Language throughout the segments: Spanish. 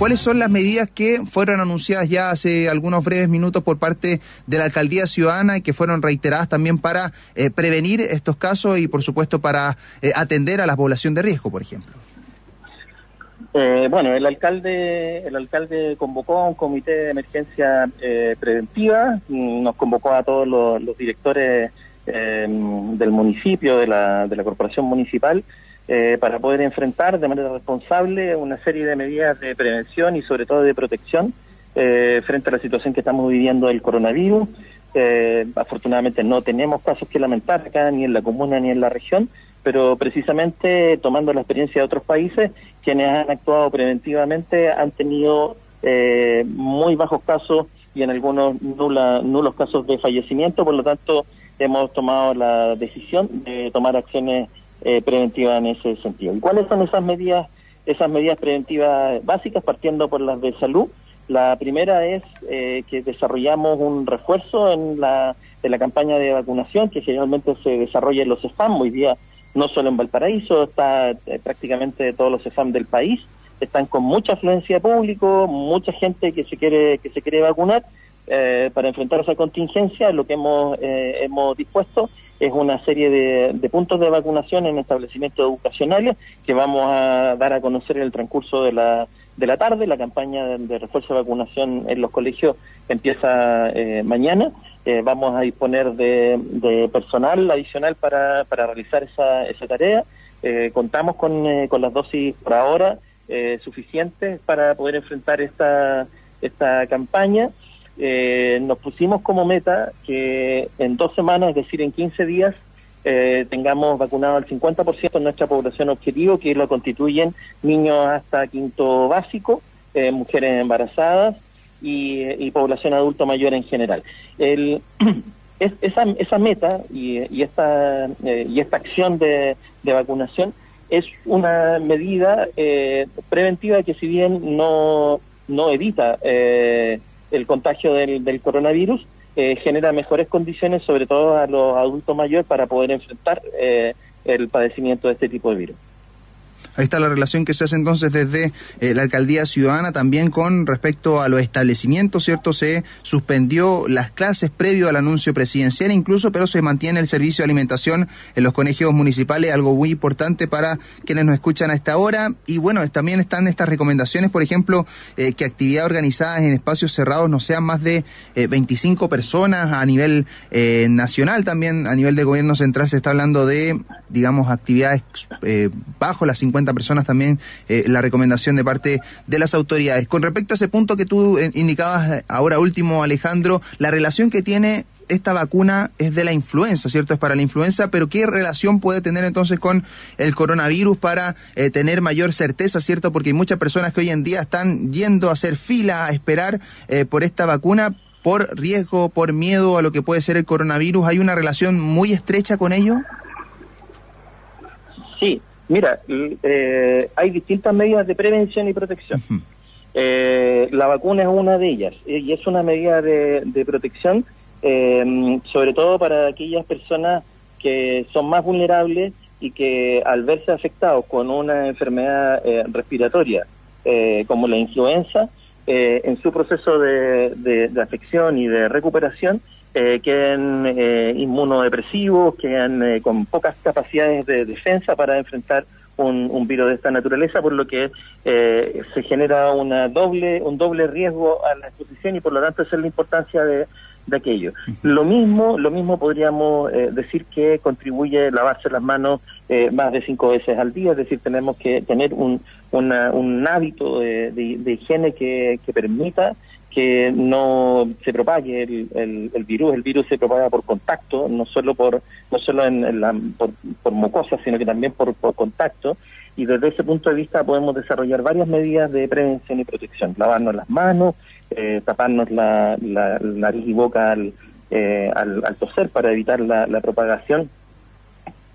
¿cuáles son las medidas que fueron anunciadas ya hace algunos breves minutos por parte de la Alcaldía Ciudadana y que fueron reiteradas también para eh, prevenir estos casos y, por supuesto, para eh, atender a la población de riesgo, por ejemplo? Eh, bueno, el alcalde, el alcalde convocó un comité de emergencia preventiva, nos convocó a todos los, directores del municipio, de la, de la corporación municipal, eh, para poder enfrentar de manera responsable una serie de medidas de prevención y sobre todo de protección eh, frente a la situación que estamos viviendo del coronavirus. Eh, afortunadamente no tenemos casos que lamentar acá ni en la comuna ni en la región, pero precisamente tomando la experiencia de otros países, quienes han actuado preventivamente han tenido muy bajos casos y en algunos nula, nulos casos de fallecimiento, por lo tanto hemos tomado la decisión de tomar acciones eh, preventiva en ese sentido. ¿Y cuáles son esas medidas, esas medidas preventivas básicas, partiendo por las de salud? La primera es eh, que desarrollamos un refuerzo en la, la campaña de vacunación que generalmente se desarrolla en los EFAM. Hoy día, no solo en Valparaíso, está eh, prácticamente todos los EFAM del país. Están con mucha afluencia de público, mucha gente que se quiere, que se quiere vacunar. para enfrentar esa contingencia, lo que hemos, hemos dispuesto es una serie de, puntos de vacunación en establecimientos educacionales que vamos a dar a conocer en el transcurso de la, de la tarde. La campaña de, refuerzo de vacunación en los colegios empieza eh, mañana. Eh, vamos a disponer de, personal adicional para, para realizar esa, esa tarea. Eh, contamos con, con las dosis por ahora suficientes para poder enfrentar esta, esta campaña eh, nos pusimos como meta que en dos semanas, es decir, en 15 días, eh, tengamos vacunado al 50% de nuestra población objetivo, que lo constituyen niños hasta quinto básico, eh, mujeres embarazadas y, población adulto mayor en general. El, esa, esa meta y, y esta, eh, y esta acción de, vacunación es una medida preventiva que si bien no, no evita el contagio del, del coronavirus, eh, genera mejores condiciones, sobre todo a los adultos mayores, para poder enfrentar eh, el padecimiento de este tipo de virus. Ahí está la relación que se hace entonces desde eh, la alcaldía ciudadana también con respecto a los establecimientos, ¿cierto? Se suspendió las clases previo al anuncio presidencial incluso, pero se mantiene el servicio de alimentación en los colegios municipales, algo muy importante para quienes nos escuchan a esta hora. Y bueno, también están estas recomendaciones, por ejemplo, eh, que actividades organizadas en espacios cerrados no sean más de 25 eh, personas a nivel nacional, también a nivel de gobierno central se está hablando de, digamos, actividades bajo las 50 personas también eh, la recomendación de parte de las autoridades. Con respecto a ese punto que tú eh, indicabas eh, ahora último, Alejandro, la relación que tiene esta vacuna es de la influenza, ¿cierto? Es para la influenza, pero ¿qué relación puede tener entonces con el coronavirus para tener mayor certeza, ¿cierto? Porque hay muchas personas que hoy en día están yendo a hacer fila, a esperar por esta vacuna por riesgo, por miedo a lo que puede ser el coronavirus. ¿Hay una relación muy estrecha con ello? Sí, Mira, eh, hay distintas medidas de prevención y protección. Eh, la vacuna es una de ellas eh, y es una medida de, protección, sobre todo para aquellas personas que son más vulnerables y que al verse afectados con una enfermedad respiratoria como la influenza, en su proceso de afección y de recuperación, eh, queden eh, inmunodepresivos, quedan eh, con pocas capacidades de defensa para enfrentar un, virus de esta naturaleza, por lo que eh, se genera una doble, un doble riesgo a la exposición y por lo tanto esa es la importancia de, de aquello. Lo mismo, lo mismo podríamos decir que contribuye lavarse las manos más de cinco veces al día, es decir, tenemos que tener un, un hábito de, de, higiene que, que permita que no se propague el, el, virus. El virus se propaga por contacto, no solo por no solo en, la, por, por mucosa, sino que también por, por contacto. Y desde ese punto de vista podemos desarrollar varias medidas de prevención y protección. Lavarnos las manos, eh, taparnos la, la, nariz y boca al, eh, al, toser para evitar la, propagación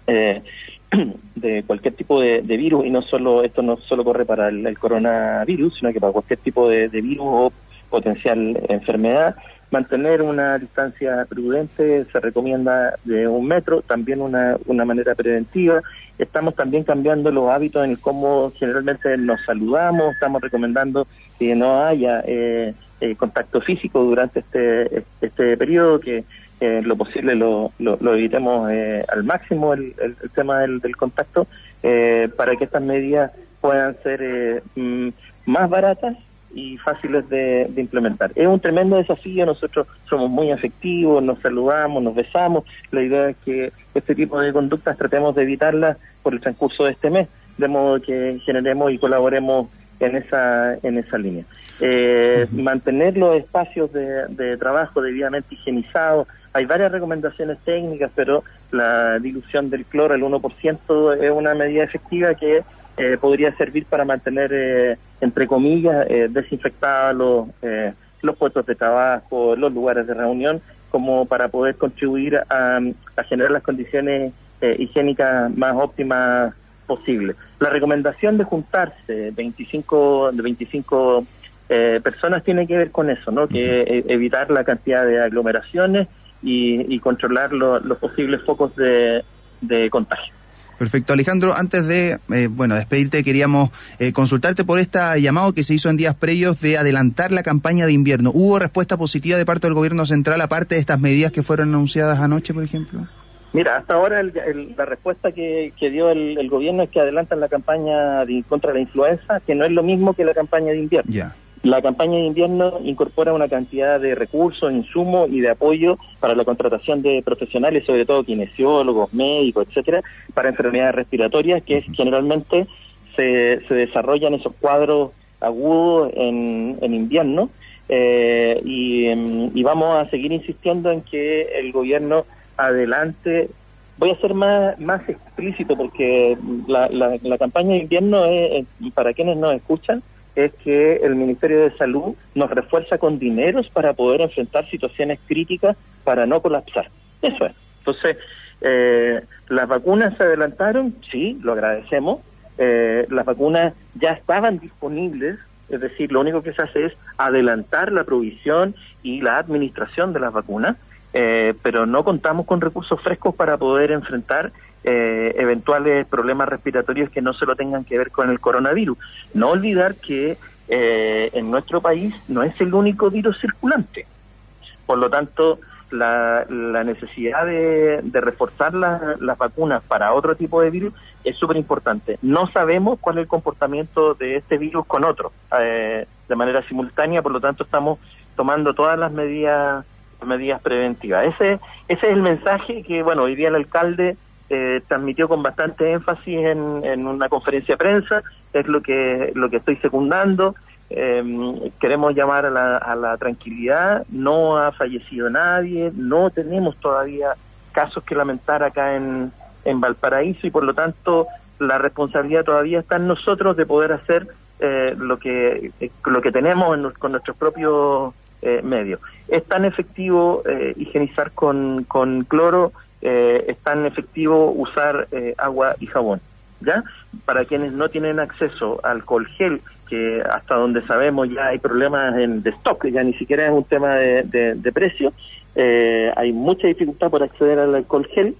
eh, de cualquier tipo de, virus. Y no solo esto no solo corre para el, coronavirus, sino que para cualquier tipo de, de virus o potencial enfermedad. Mantener una distancia prudente se recomienda de un metro, también una, una manera preventiva estamos también cambiando los hábitos en cómo generalmente nos saludamos, estamos recomendando que no haya eh, eh, contacto físico durante este, este periodo, que eh, lo posible lo, lo, evitemos al máximo el, el, tema del, del contacto, para que estas medidas puedan ser mm, más baratas y fáciles de, implementar. Es un tremendo desafío, nosotros somos muy afectivos, nos saludamos, nos besamos, la idea es que este tipo de conductas tratemos de evitarlas por el transcurso de este mes, de modo que generemos y colaboremos en esa, en esa línea. Eh, mantener los espacios de, de trabajo debidamente higienizados, hay varias recomendaciones técnicas, pero la dilución del cloro, el 1%, es una medida efectiva que eh, podría servir para mantener, eh, entre comillas, eh, desinfectados los, eh, los puestos de trabajo, los lugares de reunión, como para poder contribuir a, a generar las condiciones higiénicas más óptimas posibles. La recomendación de juntarse 25, de 25 personas tiene que ver con eso, ¿no? Que evitar la cantidad de aglomeraciones y, y controlar los posibles focos de, de contagio. Perfecto, Alejandro. Antes de eh, bueno despedirte, queríamos eh, consultarte por este llamado que se hizo en días previos de adelantar la campaña de invierno. ¿Hubo respuesta positiva de parte del gobierno central aparte de estas medidas que fueron anunciadas anoche, por ejemplo? Mira, hasta ahora la respuesta que, dio el, gobierno es que adelantan la campaña de, contra la influenza, que no es lo mismo que la campaña de invierno. Ya. La campaña de invierno incorpora una cantidad de recursos, insumos y de apoyo para la contratación de profesionales, sobre todo kinesiólogos, médicos, etcétera, para enfermedades respiratorias que generalmente se, se desarrollan esos cuadros agudos en, en invierno. Eh, y, vamos a seguir insistiendo en que el gobierno adelante voy a ser más, más explícito porque la, la, la campaña de invierno es, para quienes nos escuchan, es que el Ministerio de Salud nos refuerza con dineros para poder enfrentar situaciones críticas para no colapsar. Eso es. Entonces, eh, las vacunas se adelantaron, sí, lo agradecemos. Eh, las vacunas ya estaban disponibles, es decir, lo único que se hace es adelantar la provisión y la administración de las vacunas, eh, pero no contamos con recursos frescos para poder enfrentar eh, eventuales problemas respiratorios que no se lo tengan que ver con el coronavirus. No olvidar que eh, en nuestro país no es el único virus circulante. Por lo tanto, la, necesidad de, reforzar las vacunas para otro tipo de virus es súper importante. No sabemos cuál es el comportamiento de este virus con otro eh, de manera simultánea, por lo tanto estamos tomando todas las medidas medidas preventivas. Ese, ese es el mensaje que, bueno, hoy día el alcalde eh, transmitió con bastante énfasis en, una conferencia de prensa, es lo que, lo que estoy secundando. Em, queremos llamar a la, a la tranquilidad, no ha fallecido nadie, no tenemos todavía casos que lamentar acá en, en Valparaíso y por lo tanto la responsabilidad todavía está en nosotros de poder hacer eh, lo que eh, lo que tenemos con nuestros propios medios. Es tan efectivo higienizar con, con cloro eh, es tan efectivo usar eh, agua y jabón. ¿ya? Para quienes no tienen acceso al alcohol gel, que hasta donde sabemos ya hay problemas en, de stock, ya ni siquiera es un tema de, de, precio, eh, hay mucha dificultad por acceder al alcohol gel.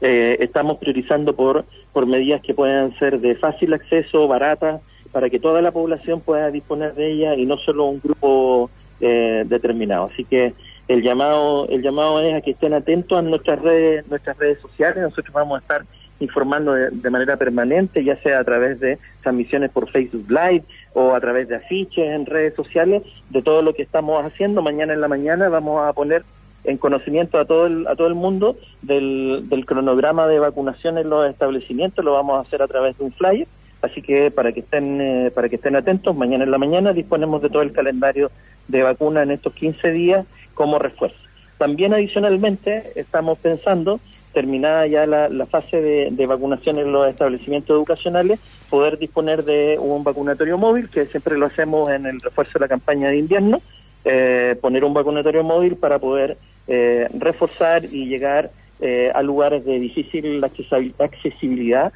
Eh, estamos priorizando por, por medidas que puedan ser de fácil acceso, baratas, para que toda la población pueda disponer de ella y no solo un grupo eh, determinado. Así que el llamado el llamado es a que estén atentos a nuestras redes nuestras redes sociales. Nosotros vamos a estar informando de, manera permanente ya sea a través de transmisiones por Facebook Live o a través de afiches en redes sociales de todo lo que estamos haciendo. Mañana en la mañana vamos a poner en conocimiento a todo el, a todo el mundo del, del cronograma de vacunación en los establecimientos. Lo vamos a hacer a través de un flyer. Así que para que estén eh, para que estén atentos mañana en la mañana disponemos de todo el calendario de vacuna en estos 15 días como refuerzo. También adicionalmente estamos pensando, terminada ya la, fase de, vacunación en los establecimientos educacionales, poder disponer de un vacunatorio móvil, que siempre lo hacemos en el refuerzo de la campaña de invierno, eh, poner un vacunatorio móvil para poder eh, reforzar y llegar eh, a lugares de difícil accesibilidad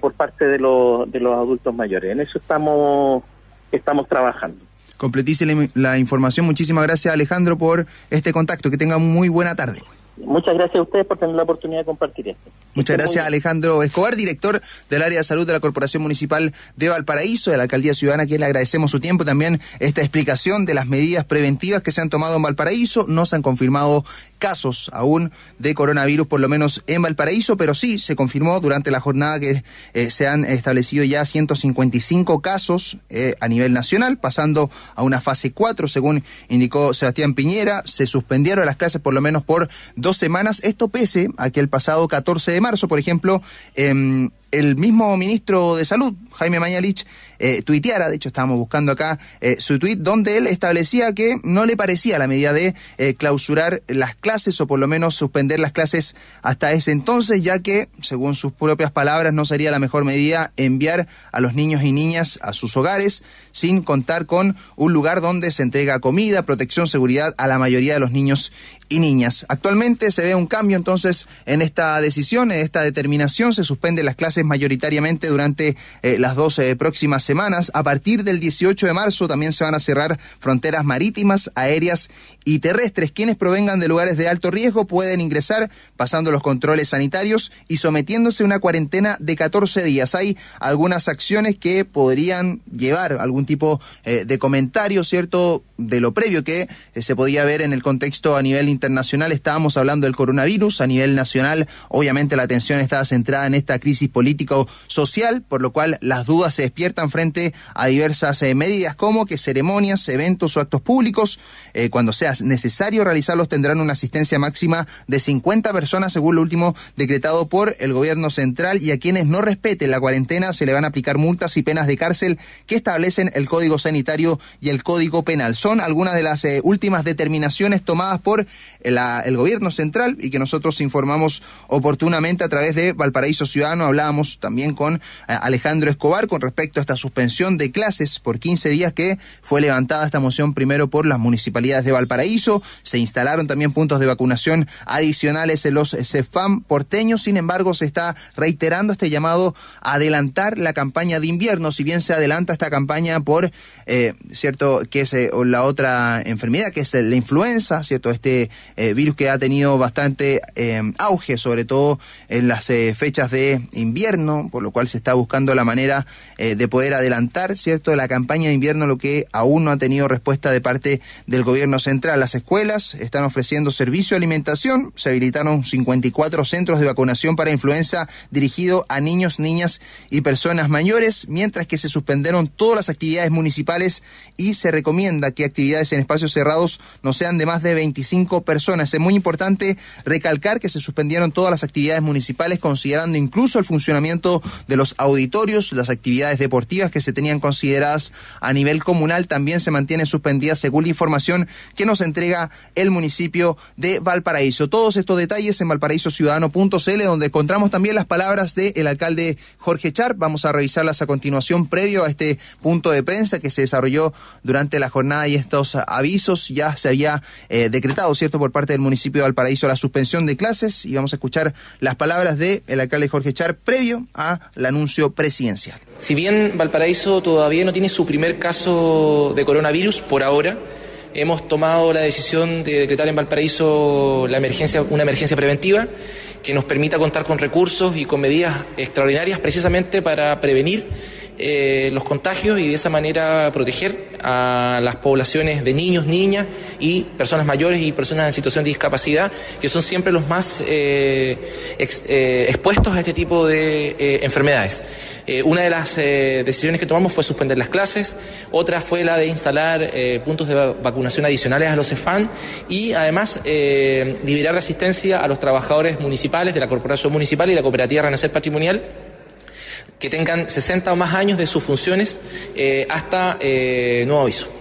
por parte de los, de los adultos mayores. En eso estamos, estamos trabajando completice la, información. Muchísimas gracias Alejandro por este contacto. Que tenga muy buena tarde. Muchas gracias a ustedes por tener la oportunidad de compartir esto. Muchas gracias, Alejandro Escobar, director del área de salud de la Corporación Municipal de Valparaíso, de la Alcaldía Ciudadana, a quien le agradecemos su tiempo, también esta explicación de las medidas preventivas que se han tomado en Valparaíso. No se han confirmado casos aún de coronavirus, por lo menos en Valparaíso, pero sí se confirmó durante la jornada que eh, se han establecido ya 155 casos eh, a nivel nacional, pasando a una fase 4, según indicó Sebastián Piñera. Se suspendieron las clases por lo menos por dos semanas. Esto pese a que el pasado 14 de marzo, por ejemplo, eh, el mismo ministro de Salud, Jaime Mañalich, eh, tuiteara, de hecho estábamos buscando acá eh, su tuit, donde él establecía que no le parecía la medida de eh, clausurar las clases o por lo menos suspender las clases hasta ese entonces, ya que, según sus propias palabras, no sería la mejor medida enviar a los niños y niñas a sus hogares sin contar con un lugar donde se entrega comida, protección, seguridad a la mayoría de los niños y niñas. Actualmente se ve un cambio entonces en esta decisión, en esta determinación, se suspenden las clases mayoritariamente durante eh, las dos eh, próximas semanas. A partir del 18 de marzo también se van a cerrar fronteras marítimas, aéreas y terrestres. Quienes provengan de lugares de alto riesgo pueden ingresar pasando los controles sanitarios y sometiéndose a una cuarentena de 14 días. Hay algunas acciones que podrían llevar algún tipo eh, de comentario, ¿cierto? De lo previo que se podía ver en el contexto a nivel internacional. Estábamos hablando del coronavirus. A nivel nacional, obviamente la atención estaba centrada en esta crisis político-social, por lo cual las dudas se despiertan frente a diversas eh, medidas como que ceremonias, eventos o actos públicos, eh, cuando sea necesario realizarlos, tendrán una asistencia máxima de 50 personas, según lo último decretado por el gobierno central, y a quienes no respeten la cuarentena se le van a aplicar multas y penas de cárcel que establecen el Código Sanitario y el Código Penal. Son algunas de las eh, últimas determinaciones tomadas por el gobierno central y que nosotros informamos oportunamente a través de Valparaíso Ciudadano. Hablábamos también con eh, Alejandro Escobar con respecto a esta suspensión de clases por 15 días que fue levantada esta moción primero por las municipalidades de Valparaíso. Se instalaron también puntos de vacunación adicionales en los CEFAM porteños. Sin embargo, se está reiterando este llamado a adelantar la campaña de invierno. Si bien se adelanta esta campaña por, eh, cierto, que es eh, la otra enfermedad, que es la influenza, cierto, este virus que ha tenido bastante auge, sobre todo en las fechas de invierno, por lo cual se está buscando la manera de poder adelantar, ¿cierto?, la campaña de invierno, lo que aún no ha tenido respuesta de parte del gobierno central. Las escuelas están ofreciendo servicio de alimentación, se habilitaron 54 centros de vacunación para influenza dirigido a niños, niñas y personas mayores, mientras que se suspendieron todas las actividades municipales y se recomienda que actividades en espacios cerrados no sean de más de 25 personas. Es muy importante recalcar que se suspendieron todas las actividades municipales, considerando incluso el funcionamiento de los auditorios, las actividades deportivas que se tenían consideradas a nivel comunal también se mantienen suspendidas según la información que nos entrega el municipio de Valparaíso. Todos estos detalles en valparaísociudadano.cl, donde encontramos también las palabras del alcalde Jorge Char. Vamos a revisarlas a continuación previo a este punto de prensa que se desarrolló durante la jornada y estos avisos. Ya se había eh, decretado, ¿cierto?, por parte del municipio de Valparaíso la suspensión de clases y vamos a escuchar las palabras del el alcalde Jorge Char al anuncio presidencial. Si bien Valparaíso todavía no tiene su primer caso de coronavirus por ahora, hemos tomado la decisión de decretar en Valparaíso la emergencia, una emergencia preventiva que nos permita contar con recursos y con medidas extraordinarias precisamente para prevenir eh, los contagios y de esa manera proteger a las poblaciones de niños, niñas y personas mayores y personas en situación de discapacidad, que son siempre los más eh, eh, expuestos a este tipo de enfermedades. una de las decisiones que tomamos fue suspender las clases, otra fue la de instalar puntos de vacunación adicionales a los CEFAN y además liberar la asistencia a los trabajadores municipales de la Corporación Municipal y la Cooperativa Renacer Patrimonial que tengan 60 o más años de sus funciones eh, hasta eh, nuevo aviso.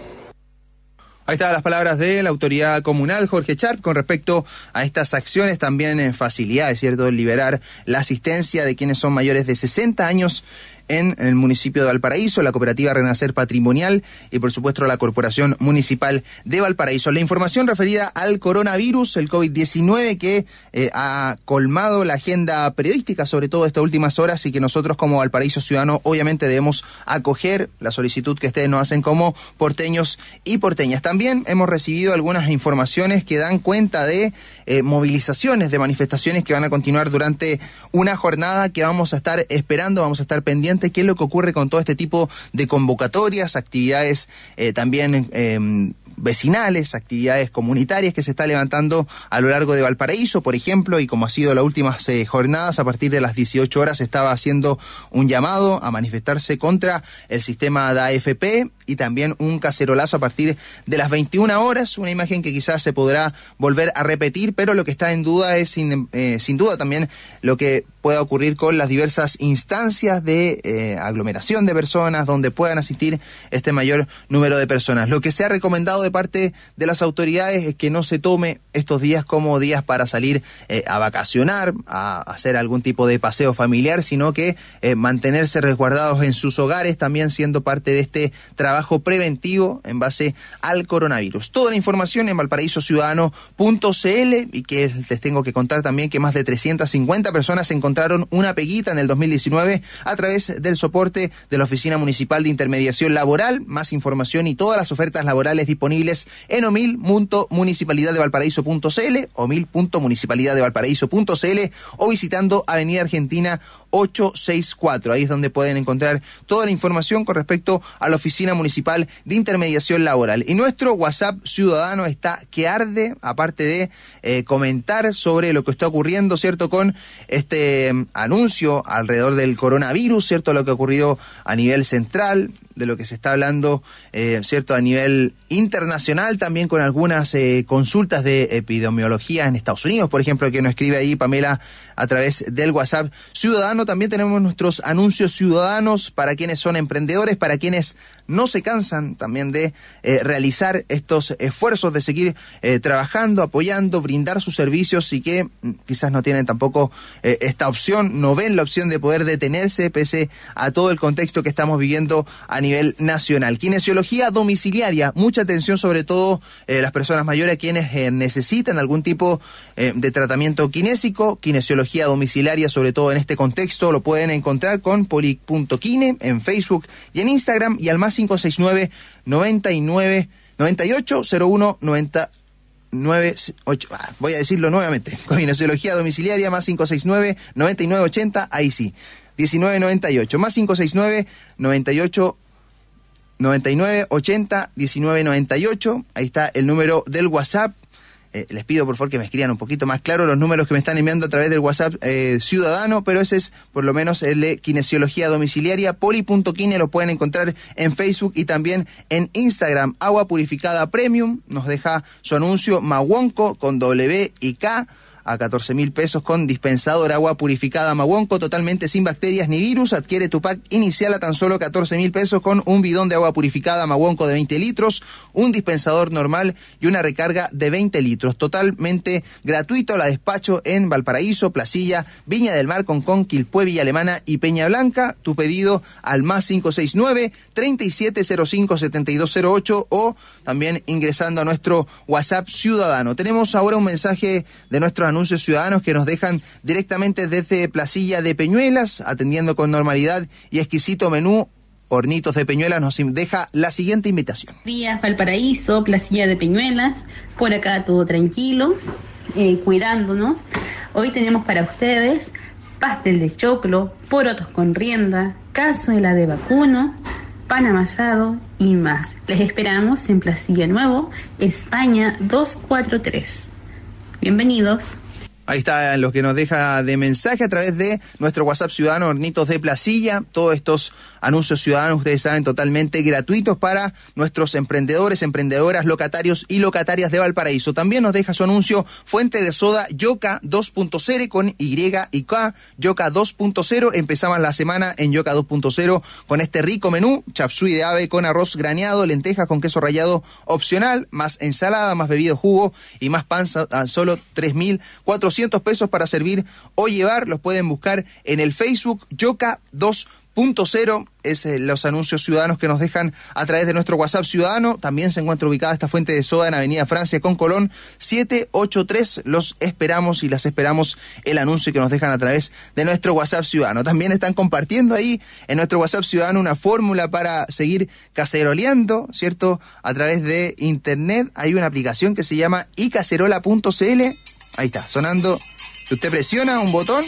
Ahí están las palabras de la autoridad comunal, Jorge Charp, con respecto a estas acciones, también en facilidades, ¿cierto?, liberar la asistencia de quienes son mayores de 60 años en el municipio de Valparaíso, la cooperativa Renacer Patrimonial y por supuesto la Corporación Municipal de Valparaíso. La información referida al coronavirus, el COVID-19 que eh, ha colmado la agenda periodística, sobre todo estas últimas horas y que nosotros como Valparaíso Ciudadano obviamente debemos acoger la solicitud que ustedes nos hacen como porteños y porteñas. También hemos recibido algunas informaciones que dan cuenta de eh, movilizaciones, de manifestaciones que van a continuar durante una jornada que vamos a estar esperando, vamos a estar pendientes qué es lo que ocurre con todo este tipo de convocatorias, actividades eh, también em, vecinales, actividades comunitarias que se está levantando a lo largo de Valparaíso, por ejemplo, y como ha sido las últimas eh, jornadas, a partir de las 18 horas estaba haciendo un llamado a manifestarse contra el sistema de AFP y también un cacerolazo a partir de las 21 horas, una imagen que quizás se podrá volver a repetir, pero lo que está en duda es sin, eh, sin duda también lo que pueda ocurrir con las diversas instancias de eh, aglomeración de personas donde puedan asistir este mayor número de personas. Lo que se ha recomendado de parte de las autoridades es que no se tome estos días como días para salir eh, a vacacionar, a hacer algún tipo de paseo familiar, sino que mantenerse resguardados en sus hogares, también siendo parte de este trabajo trabajo preventivo en base al coronavirus. Toda la información en valparaísociudadano.cl y que les tengo que contar también que más de 350 personas encontraron una peguita en el 2019 a través del soporte de la Oficina Municipal de Intermediación Laboral. Más información y todas las ofertas laborales disponibles en omil.municipalidaddevalparaíso.cl, omil.municipalidaddevalparaíso.cl o visitando Avenida Argentina 864. Ahí es donde pueden encontrar toda la información con respecto a la Oficina Municipal Municipal de Intermediación Laboral. Y nuestro WhatsApp ciudadano está que arde, aparte de eh, comentar sobre lo que está ocurriendo, ¿cierto? Con este mm, anuncio alrededor del coronavirus, ¿cierto? Lo que ha ocurrido a nivel central, de lo que se está hablando, eh, ¿cierto? A nivel internacional, también con algunas eh, consultas de epidemiología en Estados Unidos, por ejemplo, que nos escribe ahí Pamela a través del WhatsApp ciudadano. También tenemos nuestros anuncios ciudadanos para quienes son emprendedores, para quienes no se cansan también de eh, realizar estos esfuerzos de seguir trabajando, apoyando, brindar sus servicios y que mm, quizás no tienen tampoco esta opción, no ven la opción de poder detenerse pese a todo el contexto que estamos viviendo nivel nacional. Kinesiología domiciliaria, mucha atención sobre todo eh, las personas mayores quienes eh, necesitan algún tipo eh, de tratamiento kinésico, kinesiología domiciliaria sobre todo en este contexto lo pueden encontrar con poli.kine en Facebook y en Instagram y al más 569 99 98 01 90 98, voy a decirlo nuevamente, con kinesiología domiciliaria más 569 9980, ahí sí, 1998, más 569 98 99 80 19 98. Ahí está el número del WhatsApp. Eh, les pido por favor que me escriban un poquito más claro los números que me están enviando a través del WhatsApp eh, ciudadano, pero ese es por lo menos el de kinesiología domiciliaria. Poli.kine lo pueden encontrar en Facebook y también en Instagram. Agua purificada premium nos deja su anuncio Mawonco con W y K a 14 mil pesos con dispensador agua purificada Maguonco totalmente sin bacterias ni virus. Adquiere tu pack inicial a tan solo 14 mil pesos con un bidón de agua purificada Maguonco de 20 litros, un dispensador normal y una recarga de 20 litros. Totalmente gratuito. La despacho en Valparaíso, Placilla, Viña del Mar, Concón, Quilpue, Villa Alemana y Peña Blanca. Tu pedido al más 569 3705 7208 o también ingresando a nuestro WhatsApp ciudadano. Tenemos ahora un mensaje de nuestros anuncios ciudadanos que nos dejan directamente desde Placilla de Peñuelas, atendiendo con normalidad y exquisito menú. Hornitos de Peñuelas nos deja la siguiente invitación. Días Valparaíso, Placilla de Peñuelas, por acá todo tranquilo, eh, cuidándonos. Hoy tenemos para ustedes pastel de choclo, porotos con rienda, cazuela de vacuno, pan amasado y más. Les esperamos en Placilla Nuevo, España 243. Bienvenidos. Ahí está lo que nos deja de mensaje a través de nuestro WhatsApp ciudadano Hornitos de Placilla. Todos estos anuncios ciudadanos, ustedes saben, totalmente gratuitos para nuestros emprendedores, emprendedoras, locatarios y locatarias de Valparaíso. También nos deja su anuncio Fuente de Soda Yoka 2.0 con Y y K, Yoka 2.0. Empezamos la semana en Yoka 2.0 con este rico menú, chapsui de ave con arroz graneado, lentejas con queso rallado opcional, más ensalada, más bebido jugo y más pan a solo 3.400 pesos para servir o llevar. Los pueden buscar en el Facebook Yoka 2.0. Punto cero es eh, los anuncios ciudadanos que nos dejan a través de nuestro WhatsApp ciudadano. También se encuentra ubicada esta fuente de soda en Avenida Francia con Colón 783. Los esperamos y las esperamos el anuncio que nos dejan a través de nuestro WhatsApp ciudadano. También están compartiendo ahí en nuestro WhatsApp ciudadano una fórmula para seguir caceroleando, ¿cierto? A través de internet hay una aplicación que se llama icacerola.cl. Ahí está, sonando. Si usted presiona un botón,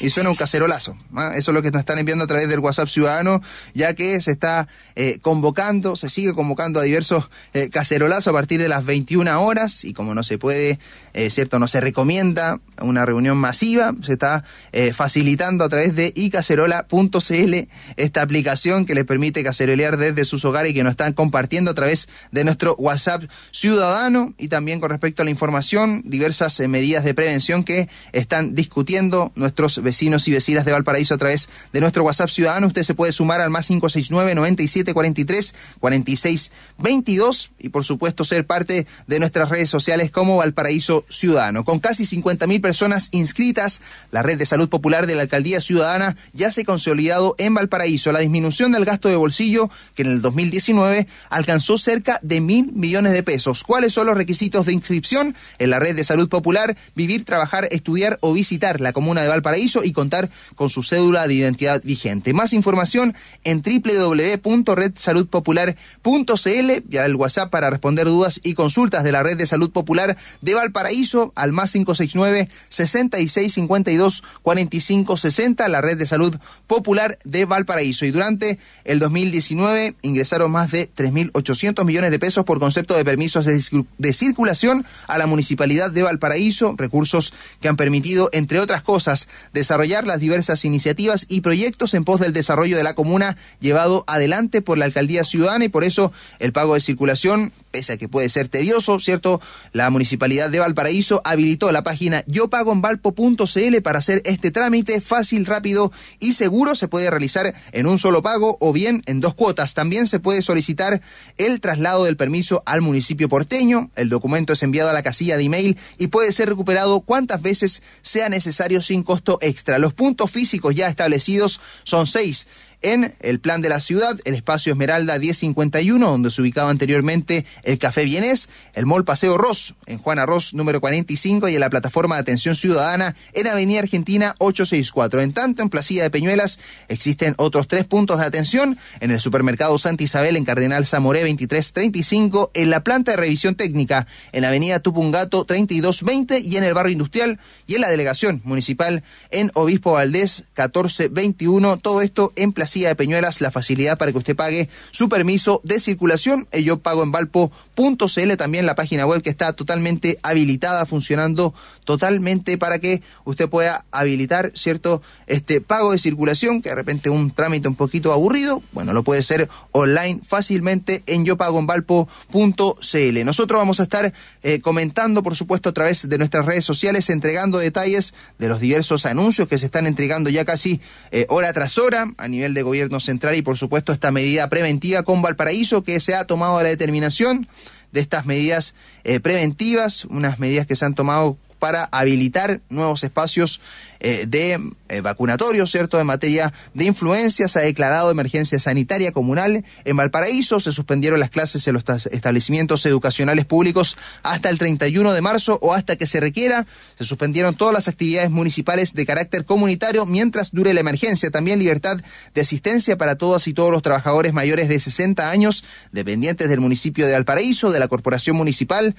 y suena un cacerolazo. ¿ah? Eso es lo que nos están enviando a través del WhatsApp Ciudadano, ya que se está eh, convocando, se sigue convocando a diversos eh, cacerolazos a partir de las 21 horas y como no se puede, eh, cierto, no se recomienda una reunión masiva, se está facilitando a través de icacerola.cl esta aplicación que les permite cacerolear desde sus hogares y que nos están compartiendo a través de nuestro WhatsApp Ciudadano. Y también con respecto a la información, diversas medidas de prevención que están discutiendo nuestros vecinos y vecinas de Valparaíso a través de nuestro WhatsApp Ciudadano. Usted se puede sumar al más 569 9743 4622 y por supuesto ser parte de nuestras redes sociales como Valparaíso Ciudadano. Con casi 50 mil personas inscritas, la red de salud popular de la Alcaldía Ciudadana ya se ha consolidado en Valparaíso. La disminución del gasto de bolsillo, que en el 2019 alcanzó cerca de mil millones de pesos. ¿Cuáles son los requisitos de inscripción en la red de salud popular? Vivir, trabajar, estudiar o visitar la comuna de Valparaíso y contar con su cédula de identidad vigente. Más información en www.redsaludpopular.cl y el WhatsApp para responder dudas y consultas de la Red de Salud Popular de Valparaíso al más 569 6652 4560, la Red de Salud Popular de Valparaíso. Y durante el 2019 ingresaron más de 3.800 millones de pesos por concepto de permisos de, de circulación a la Municipalidad de Valparaíso, recursos que han permitido, entre otras cosas, desarrollar las diversas iniciativas y proyectos en pos del desarrollo de la comuna llevado adelante por la alcaldía ciudadana y por eso el pago de circulación pese a que puede ser tedioso, ¿cierto? La Municipalidad de Valparaíso habilitó la página yopagoenvalpo.cl para hacer este trámite fácil, rápido y seguro. Se puede realizar en un solo pago o bien en dos cuotas. También se puede solicitar el traslado del permiso al municipio porteño. El documento es enviado a la casilla de email y puede ser recuperado cuantas veces sea necesario sin costo extra. Los puntos físicos ya establecidos son seis en el plan de la ciudad, el espacio Esmeralda 1051, donde se ubicaba anteriormente el Café Vienés, el Mall Paseo Ross, en Juana Ross número 45 y en la plataforma de atención ciudadana en Avenida Argentina 864. En tanto, en Placilla de Peñuelas existen otros tres puntos de atención, en el supermercado Santa Isabel en Cardenal Zamoré 2335, en la planta de revisión técnica en Avenida Tupungato 3220 y en el barrio industrial y en la delegación municipal en Obispo Valdés 1421. Todo esto en Placilla de Peñuelas la facilidad para que usted pague su permiso de circulación. Yo pago en valpo.cl, también la página web que está totalmente habilitada, funcionando totalmente para que usted pueda habilitar, ¿cierto? Este pago de circulación, que de repente un trámite un poquito aburrido, bueno, lo puede ser online fácilmente en yo pago en valpo.cl. Nosotros vamos a estar eh, comentando, por supuesto, a través de nuestras redes sociales, entregando detalles de los diversos anuncios que se están entregando ya casi eh, hora tras hora a nivel de gobierno central y por supuesto esta medida preventiva con Valparaíso que se ha tomado la determinación de estas medidas eh, preventivas, unas medidas que se han tomado para habilitar nuevos espacios eh, de eh, vacunatorio, ¿cierto? En materia de influencia, se ha declarado emergencia sanitaria comunal en Valparaíso, se suspendieron las clases en los establecimientos educacionales públicos hasta el 31 de marzo o hasta que se requiera, se suspendieron todas las actividades municipales de carácter comunitario mientras dure la emergencia, también libertad de asistencia para todas y todos los trabajadores mayores de 60 años, dependientes del municipio de Valparaíso, de la corporación municipal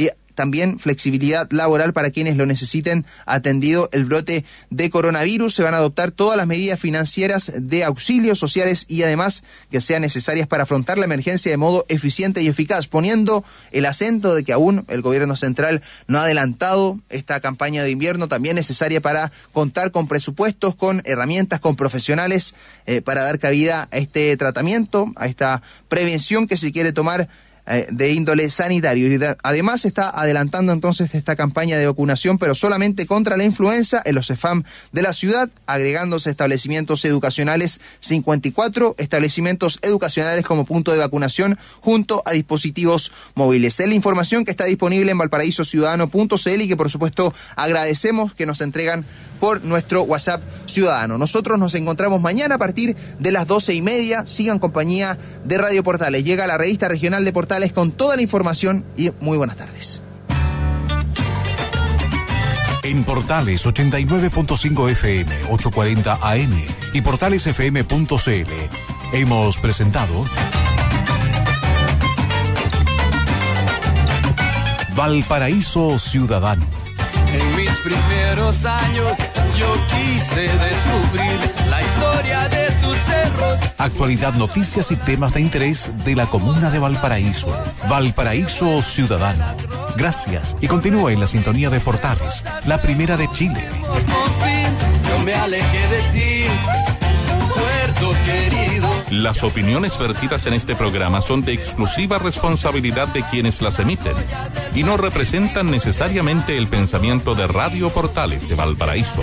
y también flexibilidad laboral para quienes lo necesiten atendido el brote de coronavirus. Se van a adoptar todas las medidas financieras de auxilios sociales y además que sean necesarias para afrontar la emergencia de modo eficiente y eficaz, poniendo el acento de que aún el gobierno central no ha adelantado esta campaña de invierno también necesaria para contar con presupuestos, con herramientas, con profesionales eh, para dar cabida a este tratamiento, a esta prevención que se quiere tomar eh, de índole sanitario. Y además está adelantando entonces esta campaña de vacunación, pero solamente contra la influenza en los EFAM de la ciudad, agregándose establecimientos educacionales 54 establecimientos educacionales como punto de vacunación junto a dispositivos móviles. Es la información que está disponible en valparaísociudadano.cl y que por supuesto agradecemos que nos entregan por nuestro WhatsApp ciudadano. Nosotros nos encontramos mañana a partir de las doce y media. Sigan compañía de Radio Portales. Llega la revista regional de Portales con toda la información y muy buenas tardes. En Portales 89.5 FM, 840 AM y portalesfm.cl hemos presentado Valparaíso Ciudadano. En mis primeros años yo quise descubrir la historia de tus cerros. Actualidad, noticias y temas de interés de la comuna de Valparaíso. Valparaíso Ciudadano. Gracias y continúa en la sintonía de Portales, la primera de Chile. yo me alejé de ti, puerto querido. Las opiniones vertidas en este programa son de exclusiva responsabilidad de quienes las emiten y no representan necesariamente el pensamiento de Radio Portales de Valparaíso.